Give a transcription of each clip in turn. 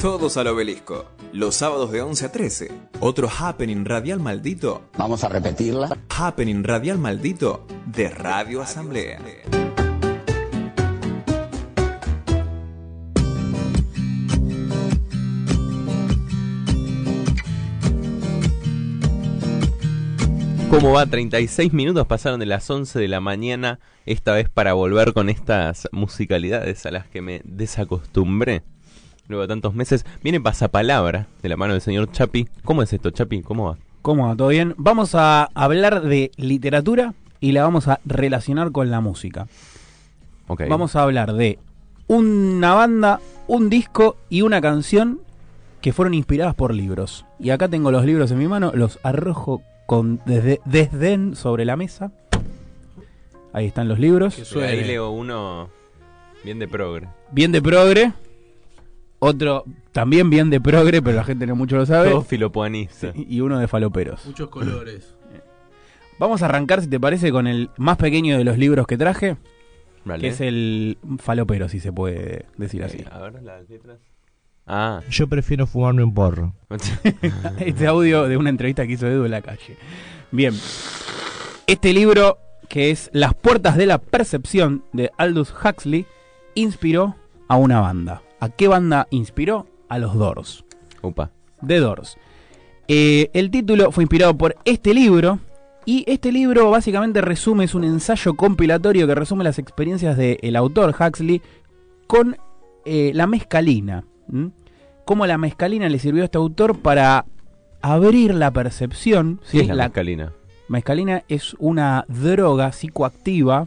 Todos al obelisco. Los sábados de 11 a 13. Otro happening radial maldito. Vamos a repetirla. Happening radial maldito de Radio Asamblea. ¿Cómo va? 36 minutos pasaron de las 11 de la mañana, esta vez para volver con estas musicalidades a las que me desacostumbré. Luego de tantos meses, viene Pasapalabra de la mano del señor Chapi. ¿Cómo es esto, Chapi? ¿Cómo va? ¿Cómo va? ¿Todo bien? Vamos a hablar de literatura y la vamos a relacionar con la música. Ok. Vamos a hablar de una banda, un disco y una canción que fueron inspiradas por libros. Y acá tengo los libros en mi mano, los arrojo con desde, desdén sobre la mesa. Ahí están los libros. Ahí leo uno bien de progre. Bien de progre. Otro también bien de progre, pero la gente no mucho lo sabe. Todo filopuanista. Y uno de faloperos. Muchos colores. Vamos a arrancar, si te parece, con el más pequeño de los libros que traje, Vale. que es el falopero, si se puede decir así. A ver las letras. Ah. Yo prefiero fumarme un porro. este audio de una entrevista que hizo Edu en la calle. Bien. Este libro, que es Las puertas de la percepción de Aldous Huxley, inspiró a una banda. ¿A qué banda inspiró? A los Doors. Upa. The Doors. Eh, el título fue inspirado por este libro. Y este libro básicamente resume, es un ensayo compilatorio que resume las experiencias del autor Huxley con eh, la mezcalina. Cómo la mezcalina le sirvió a este autor para abrir la percepción. ¿sí? ¿Qué es la, mescalina? Mescalina es una droga psicoactiva.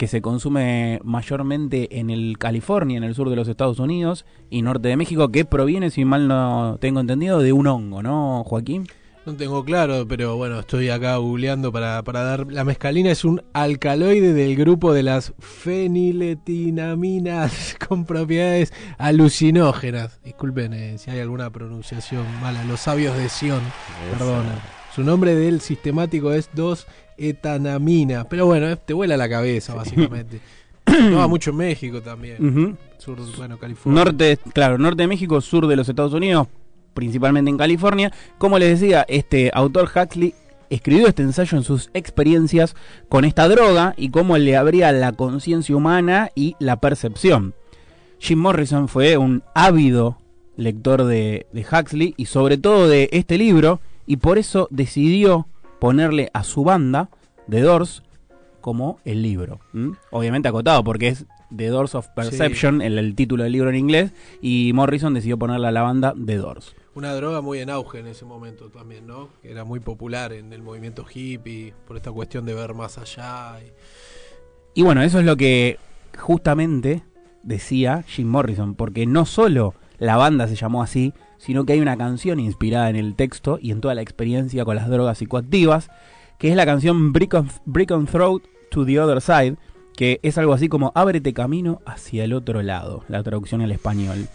Que se consume mayormente en el California, en el sur de los Estados Unidos y norte de México, que proviene, si mal no tengo entendido, de un hongo, ¿no, Joaquín? No tengo claro, pero bueno, estoy acá googleando para, para dar... La mescalina es un alcaloide del grupo de las feniletinaminas con propiedades alucinógenas. Disculpen eh, si hay alguna pronunciación mala. Los sabios de Sion, perdona. Su nombre del sistemático es 2-etanamina. Pero bueno, eh, te vuela la cabeza, básicamente. no va mucho en México también. Sur, bueno, California. Norte, claro, norte de México, sur de los Estados Unidos, principalmente en California. Como les decía, este autor Huxley escribió este ensayo en sus experiencias con esta droga y cómo le abría la conciencia humana y la percepción. Jim Morrison fue un ávido lector de, de Huxley y sobre todo de este libro y por eso decidió ponerle a su banda, The Doors, como el libro. Obviamente acotado porque es The Doors of Perception, el, el título del libro en inglés, y Morrison decidió ponerle a la banda The Doors. Una droga muy en auge en ese momento también, ¿no? Era muy popular en el movimiento hippie por esta cuestión de ver más allá. y- Y bueno, eso es lo que justamente decía Jim Morrison, porque no solo la banda se llamó así, sino que hay una canción inspirada en el texto y en toda la experiencia con las drogas psicoactivas, que es la canción Brick on, Brick on Throat to the Other Side, que es algo así como Ábrete camino hacia el otro lado, la traducción al español.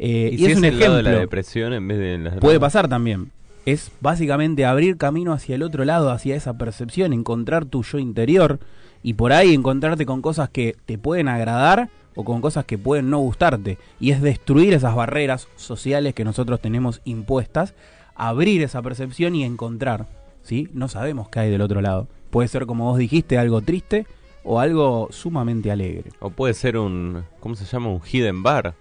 Eh, ¿Y, y, si es, es, un el lado ejemplo. de la depresión en vez de las Puede pasar también. Es básicamente abrir camino hacia el otro lado, hacia esa percepción, encontrar tu yo interior y por ahí encontrarte con cosas que te pueden agradar o con cosas que pueden no gustarte. Y es destruir esas barreras sociales que nosotros tenemos impuestas, abrir esa percepción y encontrar. ¿sí? No sabemos qué hay del otro lado. Puede ser, como vos dijiste, algo triste o algo sumamente alegre. O puede ser un. ¿Cómo se llama? Un hidden bar.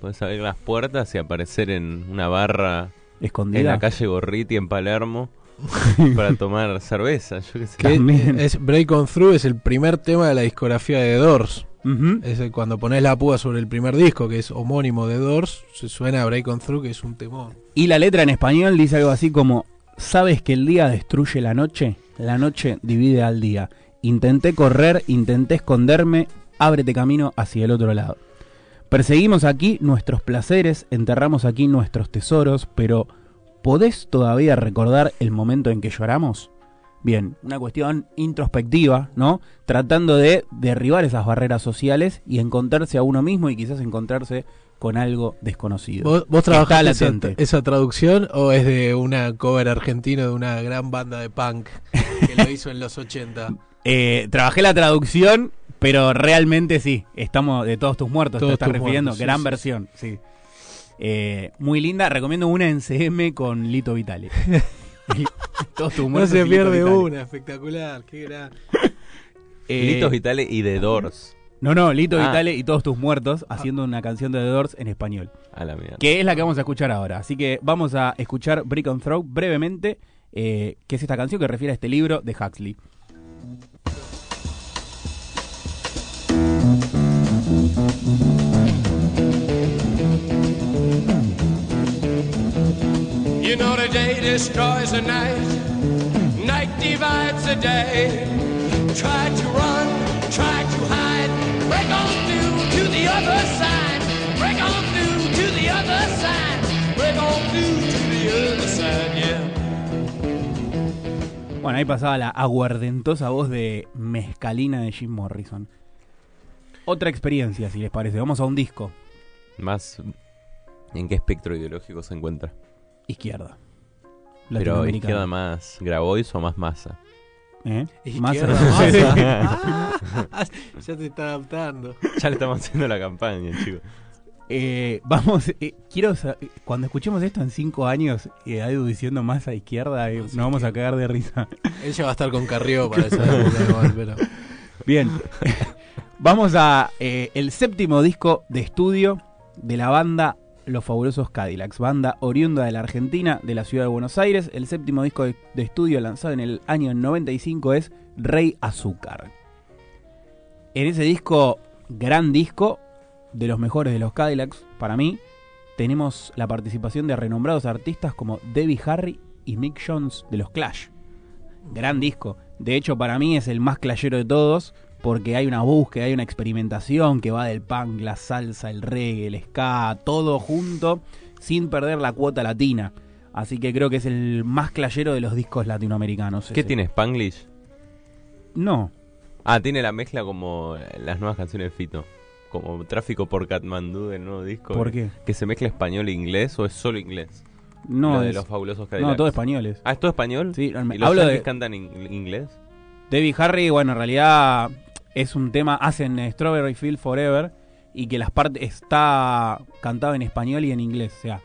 Puedes abrir las puertas y aparecer en una barra Escondida. en la calle Gorriti en Palermo para tomar cerveza. Yo qué sé. Es Break On Through es el primer tema de la discografía de Doors. Es el- cuando pones la púa sobre el primer disco, que es homónimo de Doors, se suena Break On Through, que es un temón. Y la letra en español dice algo así como, ¿sabes que el día destruye la noche? La noche divide al día. Intenté correr, intenté esconderme, ábrete camino hacia el otro lado. Perseguimos aquí nuestros placeres, enterramos aquí nuestros tesoros, pero ¿podés todavía recordar el momento en que lloramos? Bien, una cuestión introspectiva, ¿no? Tratando de derribar esas barreras sociales y encontrarse a uno mismo y quizás encontrarse con algo desconocido. ¿Vos, vos trabajaste esa, esa traducción o es de una cover argentino de una gran banda de punk que lo hizo en los 80? Eh, trabajé la traducción, pero realmente sí. Estamos de todos tus muertos, Todos te estás refiriendo. muertos, Gran sí, versión, sí. Eh, muy linda, recomiendo una en CM con Lito Vitale. Todos tus No muertos se pierde una, espectacular. Qué gran. Eh, Litos Vitale y The Doors. No, no, Lito Ah. Vitale y todos tus muertos haciendo una canción de The Doors en español. A la mierda. Que es la que vamos a escuchar ahora. Así que vamos a escuchar Brick on Throw brevemente, eh, que es esta canción que refiere a este libro de Huxley. You know the day destroys the night, night divides the day. Try to run, try to hide, break on through to the other side, break on through to the other side, break on through to the other side, yeah. Bueno, ahí pasaba la aguardentosa voz de Mezcalina de Jim Morrison. Otra experiencia, si les parece. Vamos a un disco. Más. ¿En qué espectro ideológico se encuentra? Izquierda. Pero izquierda más Grabois o más masa. ¿Eh? Masa. Ah, ya te está adaptando. ya le estamos haciendo la campaña, chicos. Eh, vamos, eh, quiero cuando escuchemos esto en cinco años, eh, Edu diciendo más a izquierda, eh, nos vamos a cagar de risa. Él ya va a estar con Carrió para esa época igual, pero. Bien, vamos a eh, el séptimo disco de estudio de la banda Los Fabulosos Cadillacs, banda oriunda de la Argentina, de la ciudad de Buenos Aires. El séptimo disco de, estudio lanzado en el año 95 es Rey Azúcar. En ese disco, gran disco, de los mejores de los Cadillacs, para mí, tenemos la participación de renombrados artistas como Debbie Harry y Mick Jones de los Clash. Gran disco. De hecho, para mí es el más clayero de todos, porque hay una búsqueda, hay una experimentación que va del punk, la salsa, el reggae, el ska, todo junto, sin perder la cuota latina. Así que creo que es el más clayero de los discos latinoamericanos. ¿Qué ese. tiene Spanglish? No, Ah, tiene la mezcla como las nuevas canciones de Fito. Como Tráfico por Katmandú del nuevo disco. ¿por qué? ¿Que se mezcla español e inglés o es solo inglés? No, Lo de es- los fabulosos no Cadillacs. todo españoles. Ah, ¿es todo español? Sí, ¿Y los hablo de cantan inglés? Debbie Harry, bueno, en realidad es un tema, hacen eh, Strawberry Field Forever y que las partes está cantado en español y en inglés. O sea,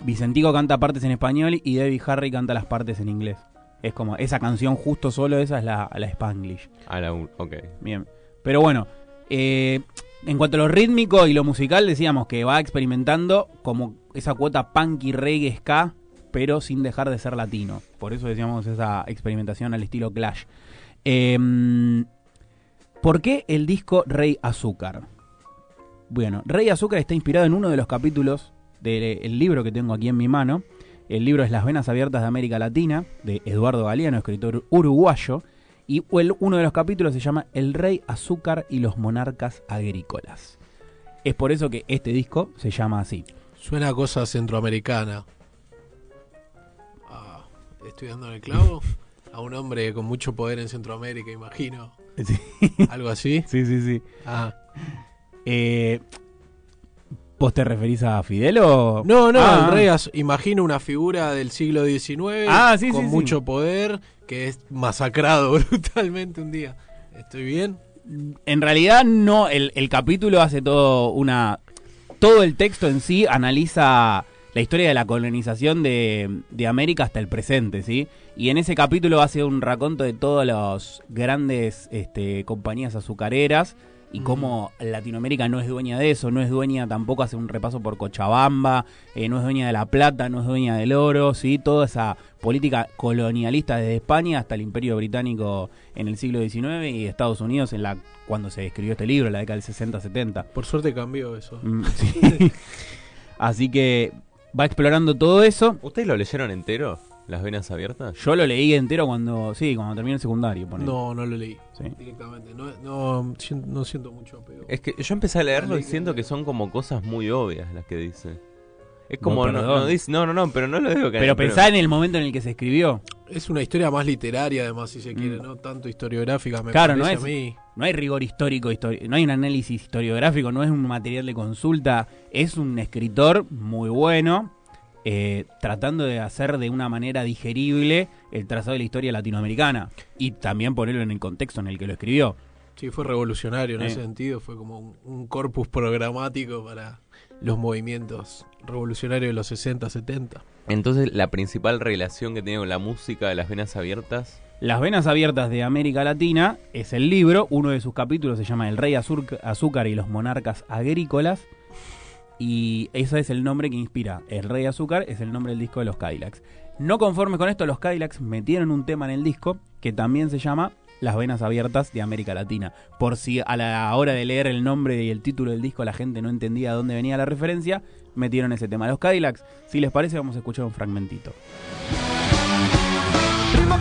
Vicentico canta partes en español y Debbie Harry canta las partes en inglés. Es como, esa canción justo solo, esa es la, la Spanglish. Ah, la ok. Bien. Pero bueno, eh, en cuanto a lo rítmico y lo musical, decíamos que va experimentando como esa cuota punk y reggae ska, pero sin dejar de ser latino. Por eso decíamos esa experimentación al estilo Clash. Em, ¿Por qué el disco Rey Azúcar? Bueno, Rey Azúcar está inspirado en uno de los capítulos del libro que tengo aquí en mi mano. El libro es Las Venas Abiertas de América Latina, de Eduardo Galeano, escritor uruguayo. Y uno de los capítulos se llama El Rey Azúcar y los Monarcas Agrícolas. Es por eso que este disco se llama así. Suena a cosa centroamericana. Ah, ¿Estoy dando en el clavo? A un hombre con mucho poder en Centroamérica, imagino. Sí, ¿Algo así? sí, sí. sí. Ah. Eh, ¿Vos te referís a Fidel o...? No, no, Ah, el rey, imagino una figura del siglo XIX Ah, sí, con sí, sí. mucho poder que es masacrado brutalmente un día. ¿Estoy bien? En realidad no, el, el capítulo hace todo una... Todo el texto en sí analiza la historia de la colonización de, de América hasta el presente, ¿sí? Y en ese capítulo hace un raconto de todas las grandes este, compañías azucareras y cómo Latinoamérica no es dueña de eso, no es dueña, tampoco hace un repaso por Cochabamba, eh, no es dueña de la plata, no es dueña del oro, ¿sí? Toda esa política colonialista desde España hasta el Imperio Británico en el siglo XIX y Estados Unidos en la cuando se escribió este libro, en la década del 60-70. Por suerte cambió eso. Mm, sí. Así que va explorando todo eso. ¿Ustedes lo leyeron entero? ¿Las venas abiertas? Yo lo leí entero cuando, sí, cuando terminé el secundario. ponele. No, no lo leí Sí. directamente. No, no, sien- no siento mucho apego. Es que yo empecé a leerlo y siento que- que son como cosas muy obvias las que dice. Es como, No, no, no dice, no, no, no, pero no lo digo que Pero pensá en el momento en el que se escribió. Es una historia más literaria, además, si se quiere, no tanto historiográfica. Me Mm. Claro, no parece es- a mí. No hay rigor histórico, histori- no hay un análisis historiográfico, no es un material de consulta, es un escritor muy bueno, eh, tratando de hacer de una manera digerible el trazado de la historia latinoamericana y también ponerlo en el contexto en el que lo escribió. Sí, fue revolucionario en Eh. ese sentido. Fue como un, un corpus programático para los movimientos revolucionarios de los 60, 70. Entonces, la principal relación que tiene con la música de las venas abiertas. Las Venas Abiertas de América Latina es el libro, uno de sus capítulos se llama El Rey Azúcar y los Monarcas Agrícolas, y ese es el nombre que inspira. El Rey Azúcar es el nombre del disco de los Cadillacs. No conformes con esto, los Cadillacs metieron un tema en el disco que también se llama Las Venas Abiertas de América Latina. Por si a la hora de leer el nombre y el título del disco la gente no entendía de dónde venía la referencia, metieron ese tema. Los Cadillacs, si les parece, vamos a escuchar un fragmentito. Ritmo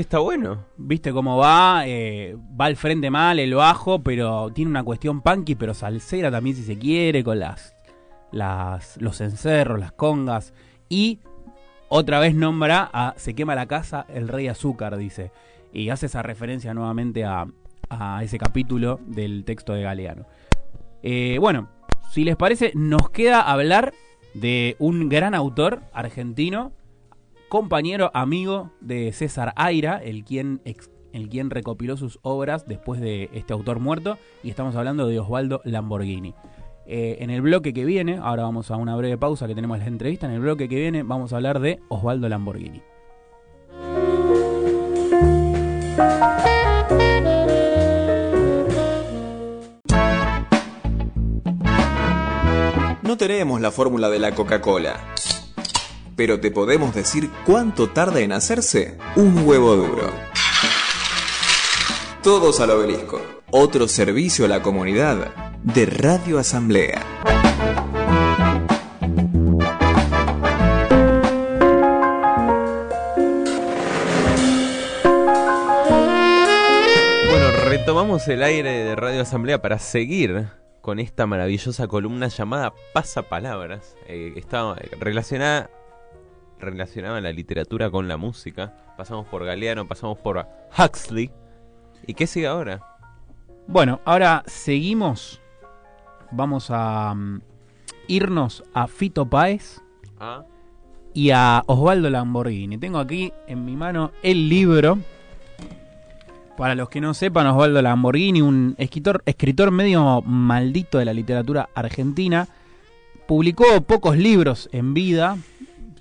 Está bueno. Viste cómo va, eh, va al frente mal, el bajo, pero tiene una cuestión punky, pero salsera también si se quiere, con las, las los encerros, las congas. Y otra vez nombra a Se quema la casa, el rey azúcar, dice. Y hace esa referencia nuevamente a, a ese capítulo del texto de Galeano. Eh, bueno, si les parece, nos queda hablar de un gran autor argentino compañero, amigo de César Aira, el quien, el quien recopiló sus obras después de este autor muerto, y estamos hablando de Osvaldo Lamborghini. Eh, en el bloque que viene, ahora vamos a una breve pausa que tenemos la entrevista, en el bloque que viene vamos a hablar de Osvaldo Lamborghini. No tenemos la fórmula de la Coca-Cola, pero te podemos decir cuánto tarda en hacerse un huevo duro. Todos al obelisco. Otro servicio a la comunidad de Radio Asamblea. Bueno, retomamos el aire de Radio Asamblea para seguir con esta maravillosa columna llamada Pasapalabras. Eh, está relacionada, relacionada la literatura con la música. Pasamos por Galeano, pasamos por Huxley. ¿Y qué sigue ahora? Bueno, ahora seguimos. Vamos a mm, irnos a Fito Páez Ah, y a Osvaldo Lamborghini. Tengo aquí en mi mano el libro. Para los que no sepan, Osvaldo Lamborghini, un escritor, escritor medio maldito de la literatura argentina, publicó pocos libros en vida.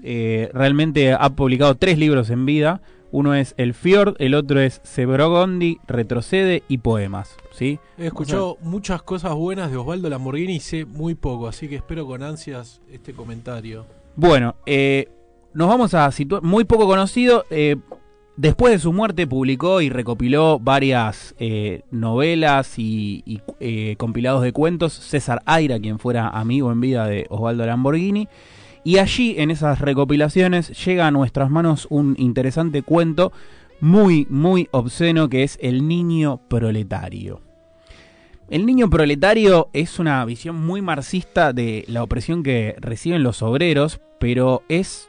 Eh, realmente ha publicado tres libros en vida. Uno es El Fjord, el otro es Sebrogondi, Retrocede y Poemas. ¿sí? He escuchado muchas cosas buenas de Osvaldo Lamborghini y sé muy poco, así que espero con ansias este comentario. Bueno, eh, nos vamos a situar, muy poco conocido, eh, después de su muerte publicó y recopiló varias eh, novelas y, y, eh, compilados de cuentos, César Aira, quien fuera amigo en vida de Osvaldo Lamborghini, y allí en esas recopilaciones llega a nuestras manos un interesante cuento muy, muy obsceno que es El Niño Proletario. El niño proletario es una visión muy marxista de la opresión que reciben los obreros, pero es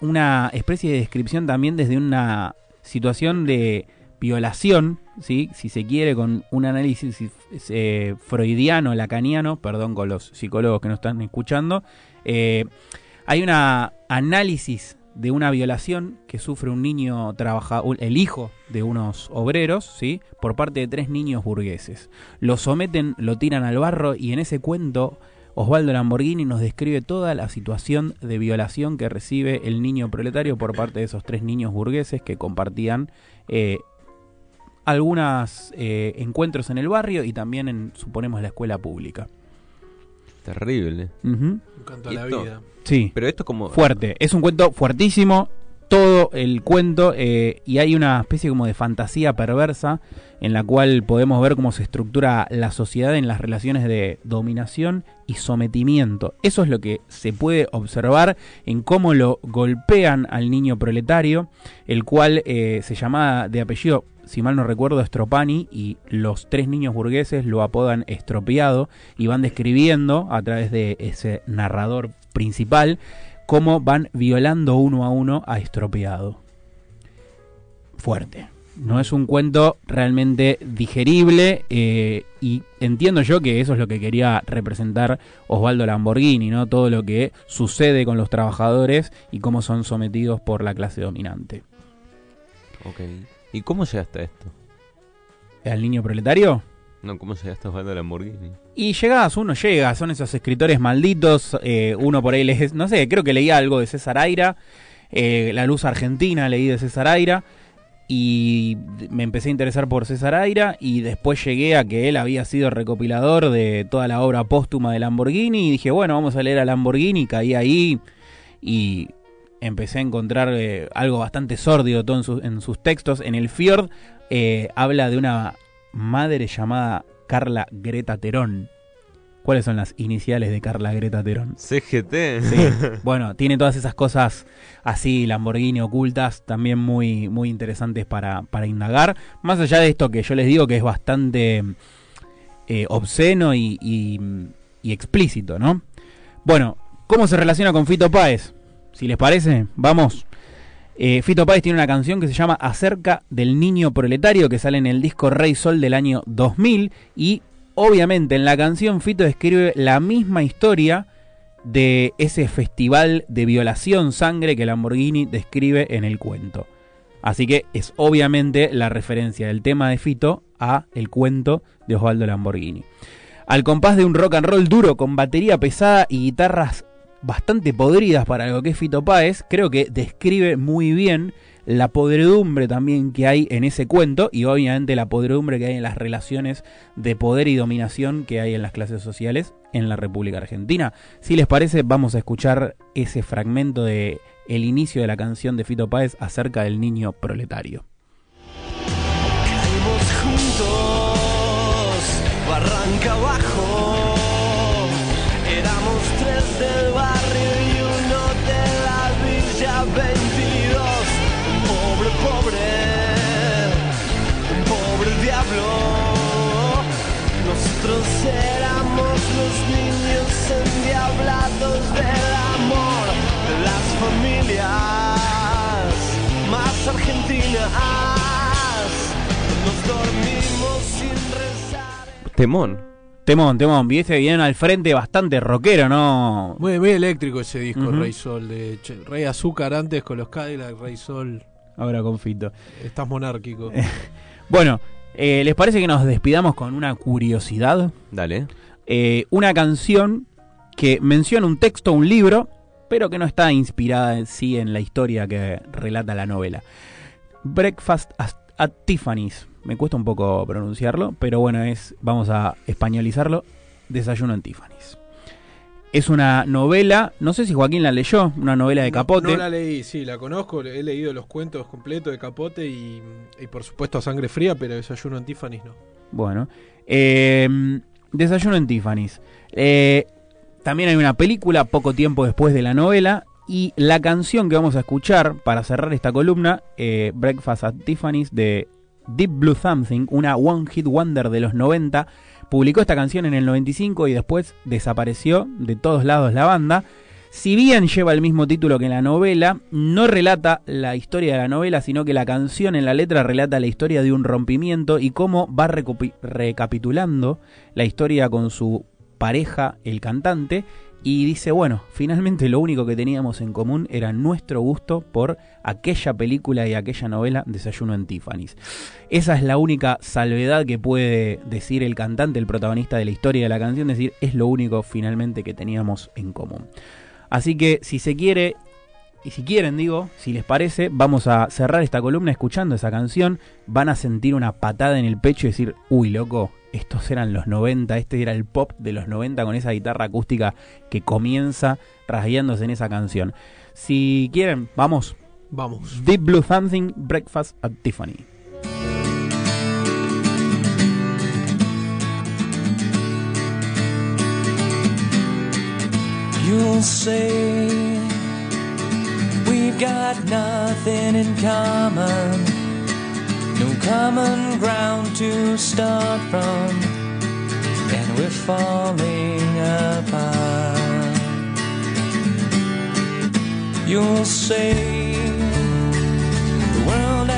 una especie de descripción también desde una situación de violación, si se quiere, con un análisis eh, freudiano, lacaniano, perdón con los psicólogos que nos están escuchando. Eh, hay un análisis de una violación que sufre un niño trabajador, el hijo de unos obreros, ¿sí? por parte de tres niños burgueses. Lo someten, lo tiran al barro y en ese cuento Osvaldo Lamborghini nos describe toda la situación de violación que recibe el niño proletario por parte de esos tres niños burgueses que compartían eh, algunos eh, encuentros en el barrio y también en, suponemos, la escuela pública. Terrible. Ujú. Un canto a ¿Y la esto? vida. Sí. Pero esto es como... Fuerte. Es un cuento fuertísimo. Todo el cuento. eh, y hay una especie como de fantasía perversa. En la cual podemos ver cómo se estructura la sociedad en las relaciones de dominación y sometimiento. Eso es lo que se puede observar en cómo lo golpean al niño proletario. El cual eh, se llama de apellido si mal no recuerdo, Stropani y los tres niños burgueses lo apodan estropeado y van describiendo a través de ese narrador principal cómo van violando uno a uno a estropeado. Fuerte. No es un cuento realmente digerible eh, y entiendo yo que eso es lo que quería representar Osvaldo Lamborghini, ¿no? Todo lo que sucede con los trabajadores y cómo son sometidos por la clase dominante. Ok. ¿Y cómo llegaste a esto? ¿Al niño proletario? No, ¿cómo llegaste a Osvaldo Lamborghini? Y llegás, uno llega, son esos escritores malditos, eh, uno por ahí les, no sé, creo que leía algo de César Aira, eh, La Luz Argentina leí de César Aira, y me empecé a interesar por César Aira, y después llegué a que él había sido recopilador de toda la obra póstuma de Lamborghini, y dije, bueno, vamos a leer a Lamborghini, caí ahí, y empecé a encontrar eh, algo bastante sórdido todo en, sus- en sus textos. En el Fjord eh, habla de una madre llamada Carla Greta Terón. ¿Cuáles son las iniciales de Carla Greta Terón? CGT. Sí, bueno, tiene todas esas cosas así, Lamborghini ocultas, también muy, muy interesantes para, para indagar. Más allá de esto que yo les digo que es bastante eh, obsceno y, y- y explícito, ¿no? Bueno, ¿cómo se relaciona con Fito Páez? Si les parece, vamos. Eh, Fito Páez tiene una canción que se llama Acerca del Niño Proletario, que sale en el disco Rey Sol del año 2000. Y obviamente en la canción Fito describe la misma historia de ese festival de violación sangre que Lamborghini describe en el cuento. Así que es obviamente la referencia del tema de Fito a el cuento de Osvaldo Lamborghini. Al compás de un rock and roll duro con batería pesada y guitarras bastante podridas para lo que es Fito Páez, creo que describe muy bien la podredumbre también que hay en ese cuento y obviamente la podredumbre que hay en las relaciones de poder y dominación que hay en las clases sociales en la República Argentina. Si les parece, vamos a escuchar ese fragmento de el inicio de la canción de Fito Páez acerca del niño proletario. Caímos juntos, barranca abajo. Tres del barrio y uno de la Villa 22. Un pobre, pobre, pobre diablo. Nosotros éramos los niños endiablados del amor de las familias más argentinas. Nos dormimos sin rezar. Temón. Temón, temón, y ese bien al frente bastante rockero, ¿no? Muy, muy eléctrico ese disco, Ujú. Rey Sol. De Rey Azúcar antes con los Cadillac, Rey Sol. Ahora con Fito. Estás monárquico. Bueno, eh, ¿les parece que nos despidamos con una curiosidad? Dale. Eh, una canción que menciona un texto, un libro, pero que no está inspirada en sí en la historia que relata la novela. Breakfast at, at Tiffany's. Me cuesta un poco pronunciarlo, pero bueno, es vamos a españolizarlo. Desayuno en Tiffany's. Es una novela, no sé si Joaquín la leyó, una novela de No- Capote. No, la leí, sí, la conozco. He leído los cuentos completos de Capote y, y por supuesto a sangre fría, pero desayuno en Tiffany's no. Bueno, eh, Desayuno en Tiffany's. Eh, también hay una película poco tiempo después de la novela. Y la canción que vamos a escuchar para cerrar esta columna, eh, Breakfast at Tiffany's de Deep Blue Something, una One Hit Wonder de los 90. Publicó esta canción en el 95 y después desapareció de todos lados la banda. Si bien lleva el mismo título que la novela, no relata la historia de la novela, sino que la canción en la letra relata la historia de un rompimiento y cómo va recapitulando la historia con su pareja, el cantante, y dice, bueno, finalmente lo único que teníamos en común era nuestro gusto por aquella película y aquella novela Desayuno en Tiffany's. Esa es la única salvedad que puede decir el cantante, el protagonista de la historia de la canción, decir, es lo único finalmente que teníamos en común. Así que si se quiere, y si quieren digo, si les parece, vamos a cerrar esta columna escuchando esa canción, van a sentir una patada en el pecho y decir, uy loco, estos eran los 90, este era el pop de los 90 con esa guitarra acústica que comienza rasgueándose en esa canción. Si quieren, vamos. Vamos. Deep Blue Something, Breakfast at Tiffany. You'll say we've got nothing in common, No common ground to start from, and we're falling apart. You'll say the world.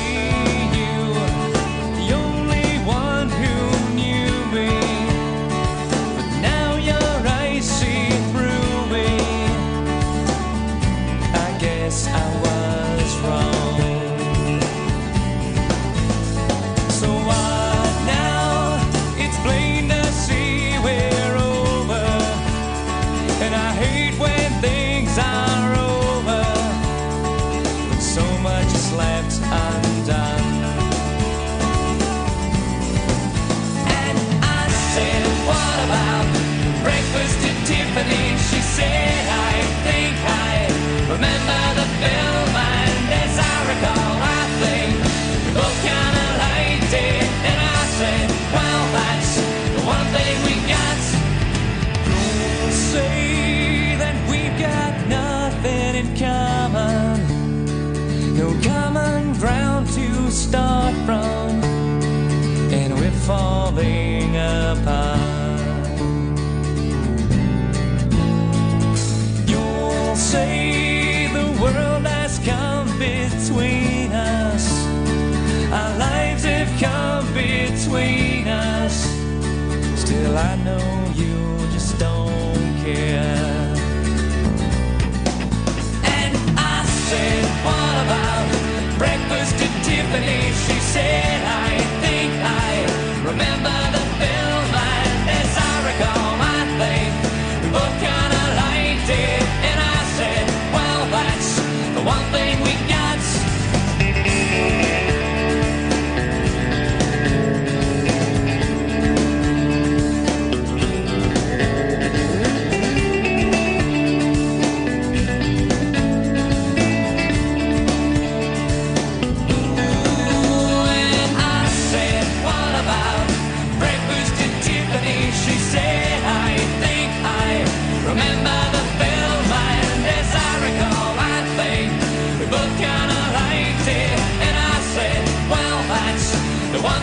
company, she said.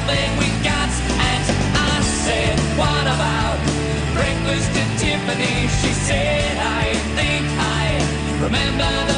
thing we got. And I said, what about breakfast at Tiffany? She said, I think I remember the